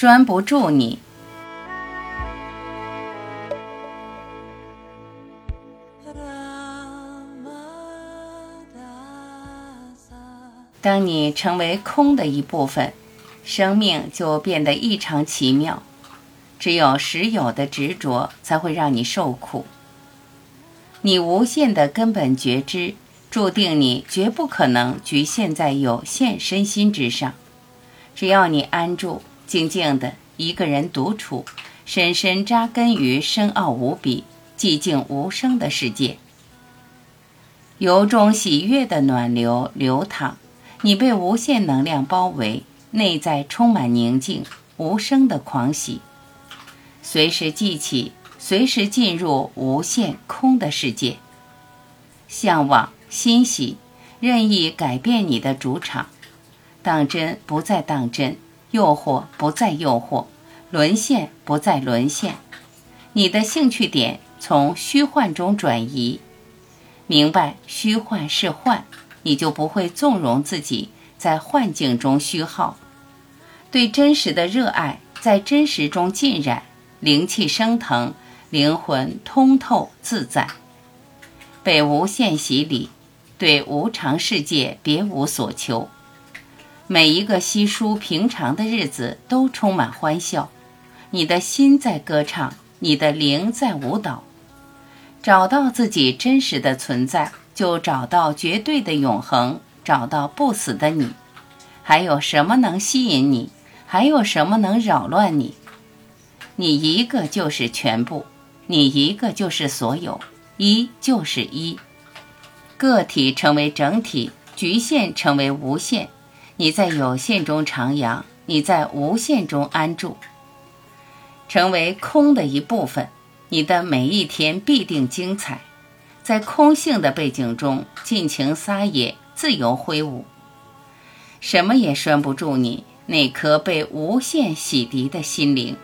拴不住你。当你成为空的一部分，生命就变得异常奇妙。只有实有的执着，才会让你受苦。你无限的根本觉知，注定你绝不可能局限在有限身心之上。只要你安住，静静的一个人独处，深深扎根于深奥无比、寂静无声的世界，由衷喜悦的暖流流淌，你被无限能量包围，内在充满宁静，无声的狂喜。随时记起，随时进入无限空的世界。向往、欣喜，任意改变你的主场。当真不再当真，诱惑不再诱惑，沦陷不再沦陷。你的兴趣点从虚幻中转移，明白虚幻是幻，你就不会纵容自己在幻境中虚耗。对真实的热爱，在真实中浸染。灵气升腾，灵魂通透自在，被无限洗礼，对无常世界别无所求。每一个稀疏平常的日子都充满欢笑，你的心在歌唱，你的灵在舞蹈。找到自己真实的存在，就找到绝对的永恒，找到不死的你。还有什么能吸引你？还有什么能扰乱你？你一个就是全部，你一个就是所有，一就是一。个体成为整体，局限成为无限。你在有限中徜徉，你在无限中安住，成为空的一部分。你的每一天必定精彩，在空性的背景中尽情撒野，自由挥舞，什么也拴不住你那颗被无限洗涤的心灵。